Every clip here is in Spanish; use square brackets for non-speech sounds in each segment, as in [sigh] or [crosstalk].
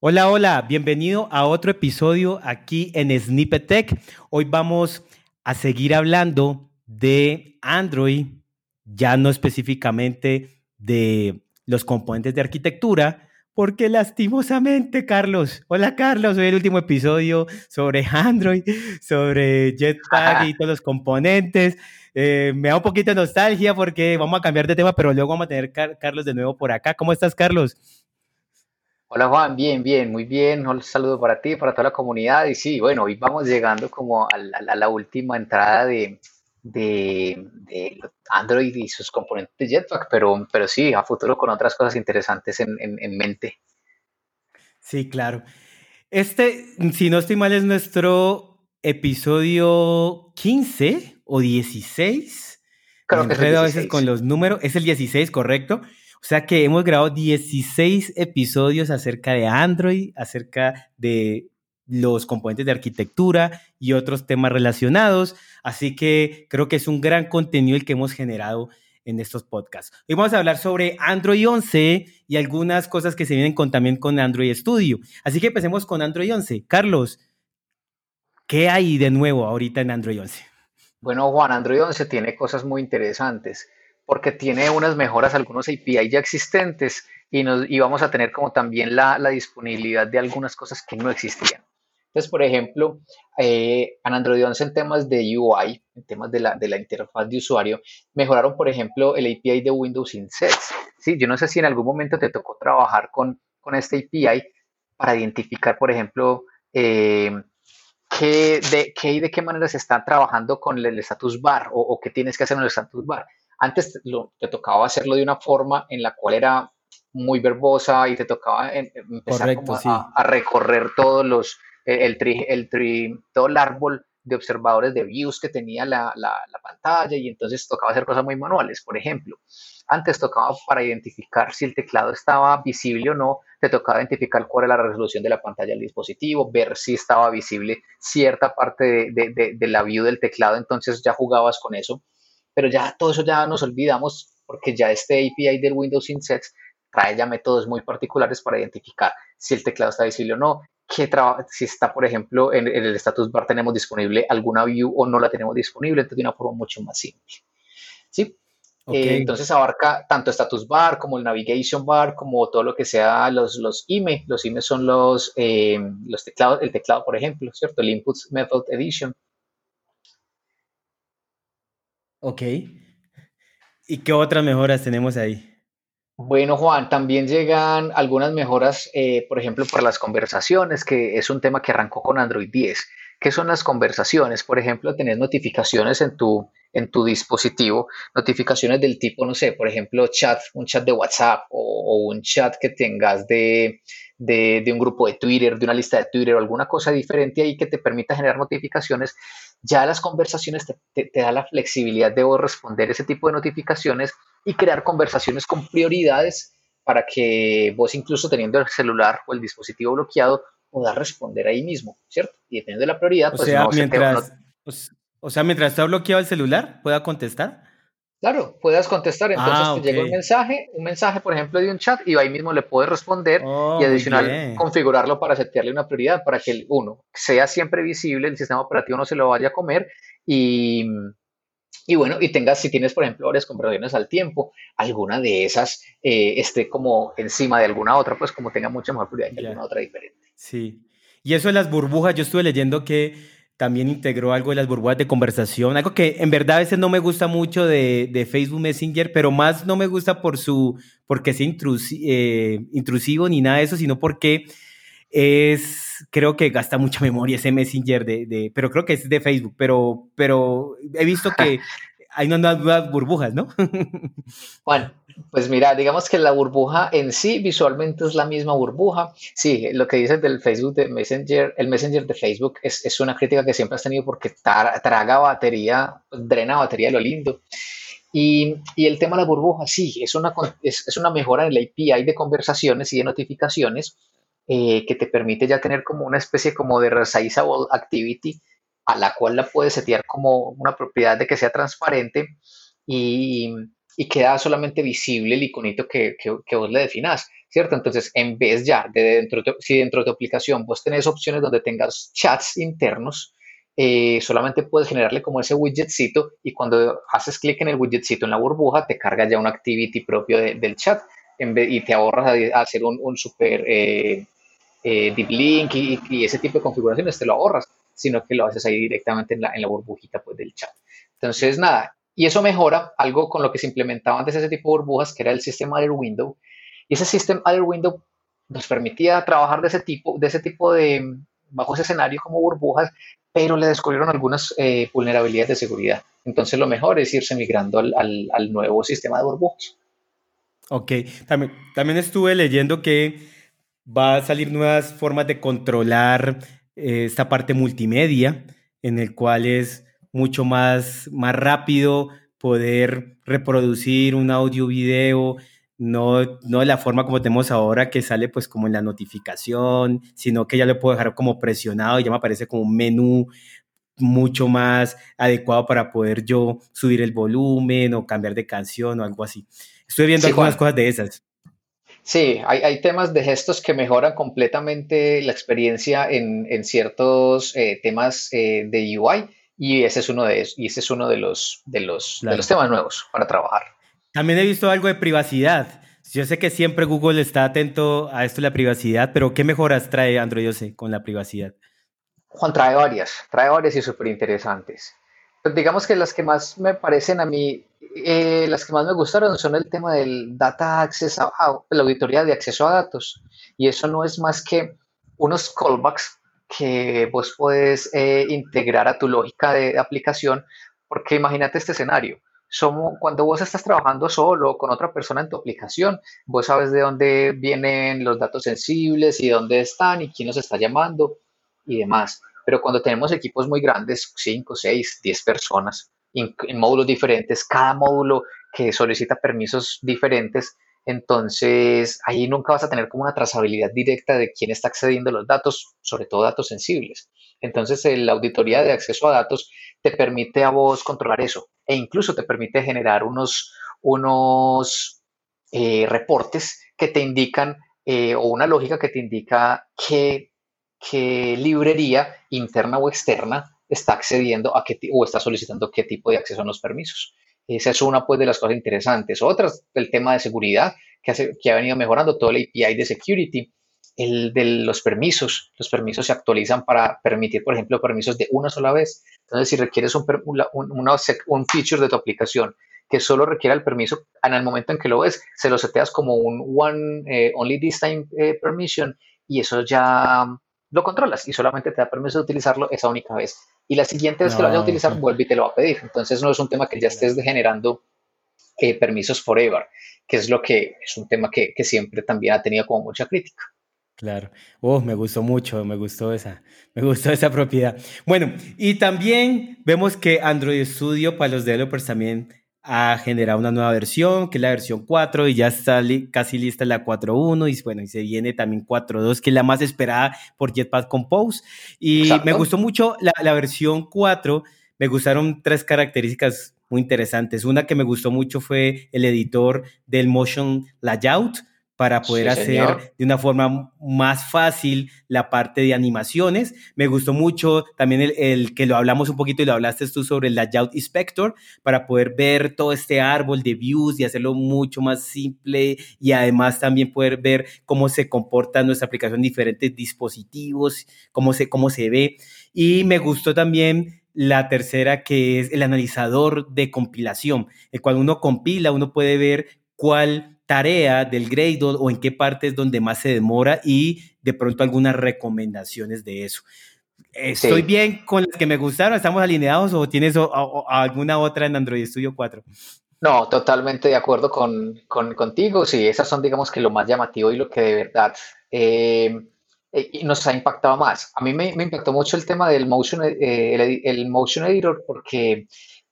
Hola, hola, bienvenido a otro episodio aquí en Snippet Tech. Hoy vamos a seguir hablando de Android, ya no específicamente de los componentes de arquitectura, porque lastimosamente, Carlos, hola Carlos, hoy el último episodio sobre Android, sobre Jetpack y [laughs] todos los componentes. Eh, me da un poquito de nostalgia porque vamos a cambiar de tema, pero luego vamos a tener Carlos de nuevo por acá. ¿Cómo estás, Carlos? Hola Juan, bien, bien, muy bien. Un saludo para ti, para toda la comunidad. Y sí, bueno, hoy vamos llegando como a la, última entrada de, Android y sus componentes de Jetpack, pero, pero sí, a futuro con otras cosas interesantes en, en mente. Sí, claro. Este, si no estoy mal, es nuestro episodio 15 o 16. Creo que es a veces con los números. Es el 16, correcto. O sea que hemos grabado 16 episodios acerca de Android, acerca de los componentes de arquitectura y otros temas relacionados. Así que creo que es un gran contenido el que hemos generado en estos podcasts. Hoy vamos a hablar sobre Android 11 y algunas cosas que se vienen con, también con Android Studio. Así que empecemos con Android 11. Carlos, ¿qué hay de nuevo ahorita en Android 11? Bueno, Juan, Android 11 tiene cosas muy interesantes porque tiene unas mejoras, algunos API ya existentes y, nos, y vamos a tener como también la, la, disponibilidad de algunas cosas que no existían. Entonces, por ejemplo, eh, en Android 11 en temas de UI, en temas de la, de la interfaz de usuario, mejoraron, por ejemplo, el API de Windows Insets. ¿sí? Yo no sé si en algún momento te tocó trabajar con, con este API para identificar, por ejemplo, eh, qué, de, qué y de qué manera se está trabajando con el status bar o, o qué tienes que hacer en el status bar. Antes te tocaba hacerlo de una forma en la cual era muy verbosa y te tocaba em, empezar a, recorrer todos los, el, el, todo el árbol de observadores de views que tenía la, la, pantalla y entonces tocaba hacer cosas muy manuales. Por ejemplo, antes tocaba para identificar si el teclado estaba visible o no, te tocaba identificar cuál era la resolución de la pantalla del dispositivo, ver si estaba visible cierta parte de, de, de la view del teclado, entonces ya jugabas con eso pero ya todo eso ya nos olvidamos porque ya este API del Windows Insets trae ya métodos muy particulares para identificar si el teclado está visible o no, qué si está, por ejemplo, en, el status bar tenemos disponible alguna view o no la tenemos disponible, entonces de una forma mucho más simple. ¿Sí? Eh, entonces abarca tanto status bar como el navigation bar, como todo lo que sea los, los IME. Los IME son los, eh, los teclados, el teclado, por ejemplo, ¿cierto? El Input Method Edition. Ok. ¿Y qué otras mejoras tenemos ahí? Bueno, Juan, también llegan algunas mejoras, eh, por ejemplo, para las conversaciones, que es un tema que arrancó con Android 10. ¿Qué son las conversaciones? Por ejemplo, tener notificaciones en tu, en tu dispositivo, notificaciones del tipo, no sé, por ejemplo, chat, un chat de WhatsApp o un chat que tengas de, de, un grupo de Twitter, de una lista de Twitter o alguna cosa diferente ahí que te permita generar notificaciones, ya las conversaciones te, da la flexibilidad de responder ese tipo de notificaciones y crear conversaciones con prioridades para que vos incluso teniendo el celular o el dispositivo bloqueado puedas responder ahí mismo, ¿cierto? Y dependiendo de la prioridad, pues sea, mientras, o sea, mientras está bloqueado el celular, pueda contestar. Claro, puedas contestar, entonces ah, te llega un mensaje, un mensaje, por ejemplo, de un chat, y ahí mismo le puedes responder y oh, adicional configurarlo para setearle una prioridad para que el uno sea siempre visible, el sistema operativo no se lo vaya a comer y, y bueno, y tengas, si tienes, por ejemplo, varias conversaciones al tiempo, alguna de esas eh, esté como encima de alguna otra, pues como tenga mucha mejor prioridad que alguna otra diferente. Sí. Y eso de las burbujas, yo estuve leyendo que también integró algo de las burbujas de conversación, algo que en verdad a veces no me gusta mucho de, Facebook Messenger, pero más no me gusta por su, porque sea eh, intrusivo ni nada de eso, sino porque es, creo que gasta mucha memoria ese Messenger de, de pero creo que es de Facebook, pero, pero he visto que [laughs] hay unas nuevas burbujas, ¿no? [laughs] Bueno, pues mira, digamos que la burbuja en sí visualmente es la misma burbuja. Sí, lo que dices del Facebook de Messenger, el Messenger de Facebook es, es una crítica que siempre has tenido porque traga batería, drena batería lo lindo. Y, y, el tema de la burbuja, sí, es una, es, es, una mejora en el API de conversaciones y de notificaciones eh, que te permite ya tener como una especie como de resizable activity a la cual la puedes setear como una propiedad de que sea transparente y, y queda solamente visible el iconito que, que, vos le definás, ¿cierto? Entonces, en vez ya de dentro, si dentro de tu aplicación vos tenés opciones donde tengas chats internos, eh, solamente puedes generarle como ese widgetcito y cuando haces clic en el widgetcito en la burbuja, te carga ya un activity propio del chat en vez, y te ahorras a, hacer un, un super eh, eh, deep link y, ese tipo de configuraciones, te lo ahorras, sino que lo haces ahí directamente en la, en la burbujita pues, del chat. Entonces, nada, y eso mejora algo con lo que se implementaba antes ese tipo de burbujas, que era el sistema Other Window. Y ese sistema Other Window nos permitía trabajar de ese tipo de, ese tipo de bajo ese escenario como burbujas, pero le descubrieron algunas eh, vulnerabilidades de seguridad. Entonces lo mejor es irse migrando al, al, nuevo sistema de burbujas. Ok, también, también estuve leyendo que va a salir nuevas formas de controlar eh, esta parte multimedia, en el cual es mucho más, más rápido poder reproducir un audio video, no, no de la forma como tenemos ahora que sale pues como en la notificación, sino que ya lo puedo dejar como presionado y ya me aparece como un menú mucho más adecuado para poder yo subir el volumen o cambiar de canción o algo así. Estoy viendo algunas cosas de esas. Sí, hay, hay, temas de gestos que mejoran completamente la experiencia en, en ciertos eh, temas eh, de UI y ese es uno de, y ese es uno de los, de, los, de los temas nuevos para trabajar. También he visto algo de privacidad. Yo sé que siempre Google está atento a esto de la privacidad, pero ¿qué mejoras trae Android con la privacidad? Juan trae varias, trae varias y súper interesantes. Pues digamos que las que más me parecen a mí, eh, las que más me gustaron son el tema del data access, a, la auditoría de acceso a datos. Y eso no es más que unos callbacks que vos puedes eh, integrar a tu lógica de aplicación, porque imagínate este escenario. Somos, cuando vos estás trabajando solo con otra persona en tu aplicación, vos sabes de dónde vienen los datos sensibles y dónde están y quién los está llamando y demás. Pero cuando tenemos equipos muy grandes, 5, 6, 10 personas, en módulos diferentes, cada módulo que solicita permisos diferentes, entonces, ahí nunca vas a tener como una trazabilidad directa de quién está accediendo a los datos, sobre todo datos sensibles. Entonces, la auditoría de acceso a datos te permite a vos controlar eso e incluso te permite generar unos, unos eh, reportes que te indican eh, o una lógica que te indica qué, qué librería interna o externa está accediendo a qué o está solicitando qué tipo de acceso a los permisos. Esa es una pues, de las cosas interesantes. Otras, el tema de seguridad, que, que ha venido mejorando todo el API de security, el de los permisos. Los permisos se actualizan para permitir, por ejemplo, permisos de una sola vez. Entonces, si requieres un, un feature de tu aplicación que solo requiera el permiso, en el momento en que lo ves, se lo seteas como un one, eh, only this time eh, permission y eso ya lo controlas y solamente te da permiso de utilizarlo esa única vez. Y la siguiente vez que lo vayas a utilizar, vuelve y te lo va a pedir. Entonces no es un tema que ya estés generando eh, permisos forever, que es lo que es un tema que, que, siempre también ha tenido como mucha crítica. Claro. Oh, me gustó mucho, me gustó esa, me gustó esa propiedad. Bueno, y también vemos que Android Studio para los developers también ha generado una nueva versión, que es la versión 4, y ya está casi lista la 4.1, y bueno, y se viene también 4.2, que es la más esperada por Jetpack Compose. Y me gustó mucho la, la versión 4, me gustaron tres características muy interesantes. Una que me gustó mucho fue el editor del Motion Layout, para poder hacer de una forma más fácil la parte de animaciones. Me gustó mucho también el, que lo hablamos un poquito y lo hablaste tú sobre el Layout Inspector para poder ver todo este árbol de views y hacerlo mucho más simple y además también poder ver cómo se comporta nuestra aplicación en diferentes dispositivos, cómo se, cómo se ve. Y me gustó también la tercera que es el analizador de compilación. Cuando uno compila, uno puede ver cuál tarea del Gradle o en qué parte es donde más se demora y de pronto algunas recomendaciones de eso. ¿Estoy bien con las que me gustaron? ¿Estamos alineados o tienes alguna otra en Android Studio 4? No, totalmente de acuerdo con, contigo. Sí, esas son, digamos que lo más llamativo y lo que de verdad eh, eh, nos ha impactado más. A mí me, impactó mucho el tema del motion, eh, el, motion editor porque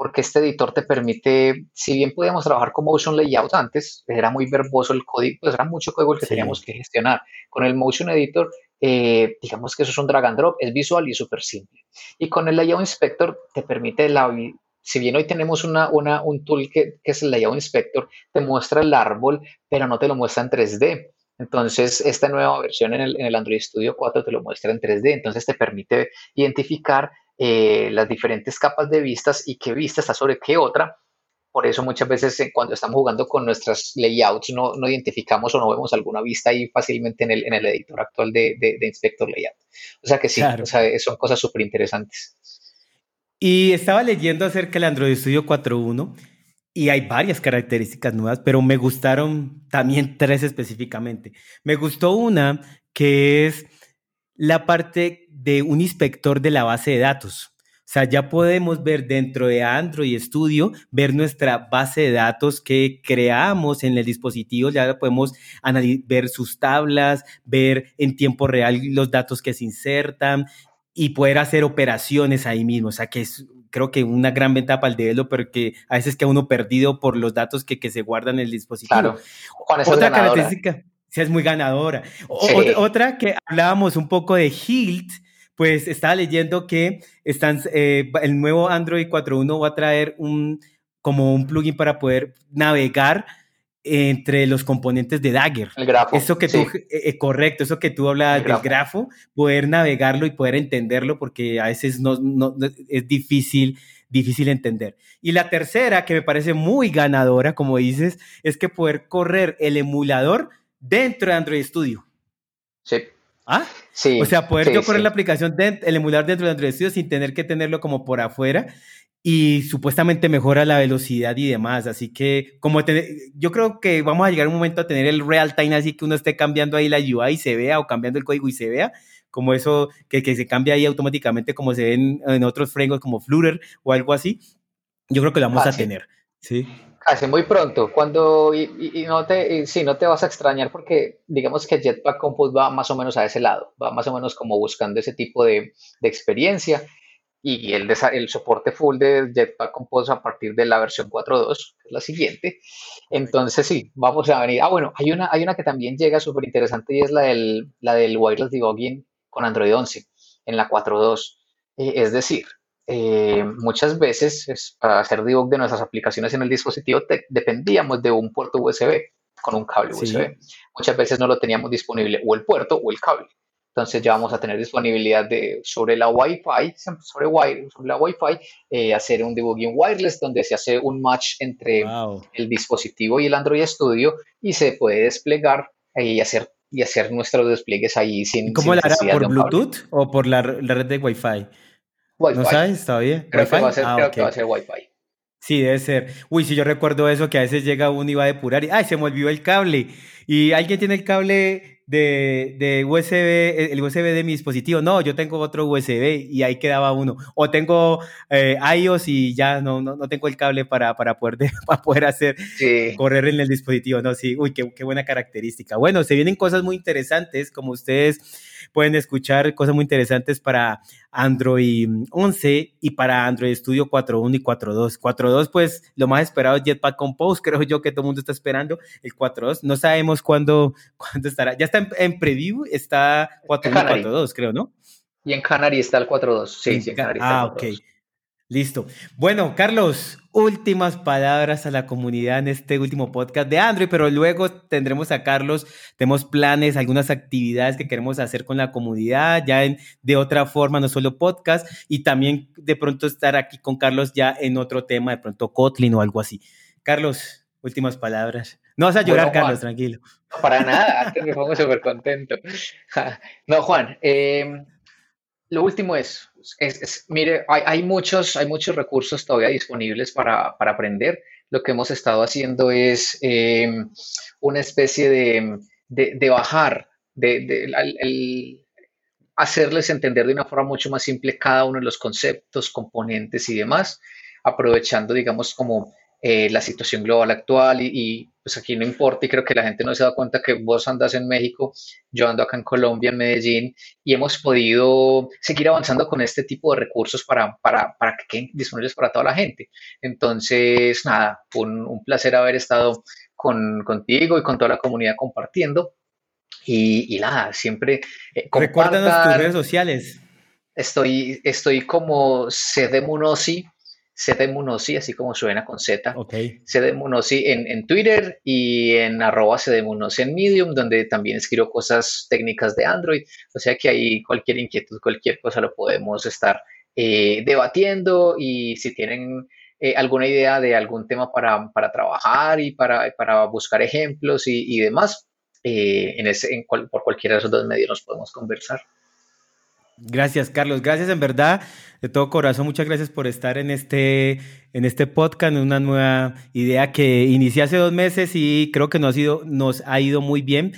porque este editor te permite, si bien podíamos trabajar con Motion Layout antes, era muy verboso el código, pues era mucho código el que teníamos que gestionar. Con el Motion Editor, eh, digamos que eso es un drag and drop, es visual y súper simple. Y con el Layout Inspector te permite la, si bien hoy tenemos una, una, un tool que, que es el Layout Inspector, te muestra el árbol, pero no te lo muestra en 3D. Entonces, esta nueva versión en el, en el Android Studio 4 te lo muestra en 3D, entonces te permite identificar eh, las diferentes capas de vistas y qué vista está sobre qué otra. Por eso muchas veces eh, cuando estamos jugando con nuestras layouts no, no, identificamos o no vemos alguna vista ahí fácilmente en el, en el editor actual de, de, Inspector Layout. O sea que sí, son cosas súper interesantes. Y estaba leyendo acerca del Android Studio 4.1 y hay varias características nuevas, pero me gustaron también tres específicamente. Me gustó una que es la parte de un inspector de la base de datos. O sea, ya podemos ver dentro de Android Studio, ver nuestra base de datos que creamos en el dispositivo, ya podemos ver sus tablas, ver en tiempo real los datos que se insertan y poder hacer operaciones ahí mismo. O sea, que es creo que una gran ventaja para el developer que a veces queda uno perdido por los datos que, que se guardan en el dispositivo. Claro. Otra característica Sí, es muy ganadora. Otra que hablábamos un poco de Hilt, pues estaba leyendo que están, eh, el nuevo Android 4.1 va a traer un, como un plugin para poder navegar entre los componentes de Dagger. El grafo. Eso que tú, eh, eh, correcto, eso que tú hablabas del grafo, poder navegarlo y poder entenderlo, porque a veces no, no, es difícil, difícil entender. Y la tercera, que me parece muy ganadora, como dices, es que poder correr el emulador dentro de Android Studio. Sí. ¿Ah? Sí. O sea, poder yo correr la aplicación, el emulador dentro de Android Studio sin tener que tenerlo como por afuera y supuestamente mejora la velocidad y demás. Así que, como yo creo que vamos a llegar un momento a tener el real time, así que uno esté cambiando ahí la UI y se vea o cambiando el código y se vea, como eso que, que se cambia ahí automáticamente, como se ven en otros frameworks como Flutter o algo así. Yo creo que lo vamos a tener. Sí. Casi muy pronto, cuando, y, no te, sí, no te vas a extrañar porque digamos que Jetpack Compose va más o menos a ese lado, va más o menos como buscando ese tipo de, de experiencia y el, el soporte full de Jetpack Compose a partir de la versión 4.2, que es la siguiente. Entonces sí, vamos a venir. Ah, bueno, hay una, hay una que también llega súper interesante y es la del, la del wireless debugging con Android 11 en la 4.2. Eh, es decir, eh, muchas veces para hacer debug de nuestras aplicaciones en el dispositivo dependíamos de un puerto USB con un cable USB. Muchas veces no lo teníamos disponible o el puerto o el cable. Entonces ya vamos a tener disponibilidad de sobre la Wi-Fi, sobre, la Wi-Fi, eh, hacer un debugging wireless donde se hace un match entre el dispositivo y el Android Studio y se puede desplegar y hacer y hacer nuestros despliegues ahí sin. ¿Cómo la hará por Bluetooth o por la, la red de Wi-Fi? ¿No sabes todavía? Creo, que va, a ser, ah, creo que va a ser Wi-Fi. Sí, debe ser. Uy, si yo recuerdo eso, que a veces llega uno y va a depurar y ¡ay, se me olvidó el cable! Y alguien tiene el cable de, de, USB, el USB de mi dispositivo. No, yo tengo otro USB y ahí quedaba uno. O tengo eh, iOS y ya no, no, no, tengo el cable para, para, poder, [laughs] para poder hacer correr en el dispositivo. No, sí, uy, qué, qué buena característica. Bueno, se vienen cosas muy interesantes, como ustedes pueden escuchar cosas muy interesantes para Android 11 y para Android Studio 4.1 y 4.2. 4.2, pues lo más esperado es Jetpack Compose, [laughs] creo yo que todo el mundo está esperando el 4.2. No sabemos cuándo, [laughs] cuándo estará. Ya está en, preview, está 4.1 y 4.2, creo, ¿no? Y en Canary está el 4.2. Sí, sí, en Canary está Ah, ok. Listo. Bueno, Carlos, últimas palabras a la comunidad en este último podcast de Android, pero luego tendremos a Carlos, tenemos planes, algunas actividades que queremos hacer con la comunidad, ya en, de otra forma, no solo podcast, y también de pronto estar aquí con Carlos ya en otro tema, de pronto Kotlin o algo así. Carlos, últimas palabras. No vas a llorar, Carlos, tranquilo. No, para nada, me pongo súper contento. [laughs] No, Juan, eh, lo último es, es, mire, hay, muchos, hay muchos recursos todavía disponibles para, para aprender. Lo que hemos estado haciendo es em, una especie de, de, de bajar, de, de hacerles entender de una forma mucho más simple cada uno de los conceptos, componentes y demás, aprovechando, digamos, como eh, la situación global actual y, pues aquí no importa y creo que la gente no se da cuenta que vos andas en México, yo ando acá en Colombia, en Medellín y hemos podido seguir avanzando con este tipo de recursos para, para, para que queden disponibles para toda la gente. Entonces, nada, un, un placer haber estado con, contigo y con toda la comunidad compartiendo. Y, y nada, siempre... Eh, Recuérdanos tus redes sociales. Estoy, estoy como Sedemunosi Cedemunosi, así como suena con Z. Okay. Cedemunosi en, en Twitter y en arroba Cedemunosi en Medium, donde también escribo cosas técnicas de Android. O sea que ahí cualquier inquietud, cualquier cosa lo podemos estar eh, debatiendo y si tienen eh, alguna idea de algún tema para, trabajar y para, para, buscar ejemplos y, demás, eh, en ese, por cualquiera de esos dos medios nos podemos conversar. Gracias, Carlos. Gracias en verdad, de todo corazón. Muchas gracias por estar en este, en este podcast, en una nueva idea que inicié hace dos meses y creo que nos ha, nos ha ido muy bien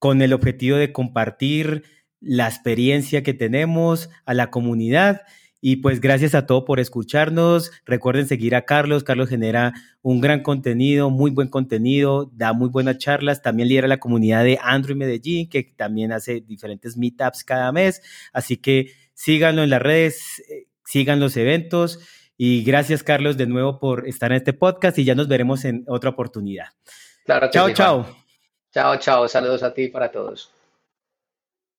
con el objetivo de compartir la experiencia que tenemos a la comunidad y pues gracias a todos por escucharnos. Recuerden seguir a Carlos. Carlos genera un gran contenido, muy buen contenido, da muy buenas charlas. También lidera la comunidad de Android Medellín, que también hace diferentes meetups cada mes. Así que síganlo en las redes, eh, sigan los eventos. Y gracias, Carlos, de nuevo por estar en este podcast y ya nos veremos en otra oportunidad. Claro chao, chao. Chao, chao. Saludos a ti y para todos.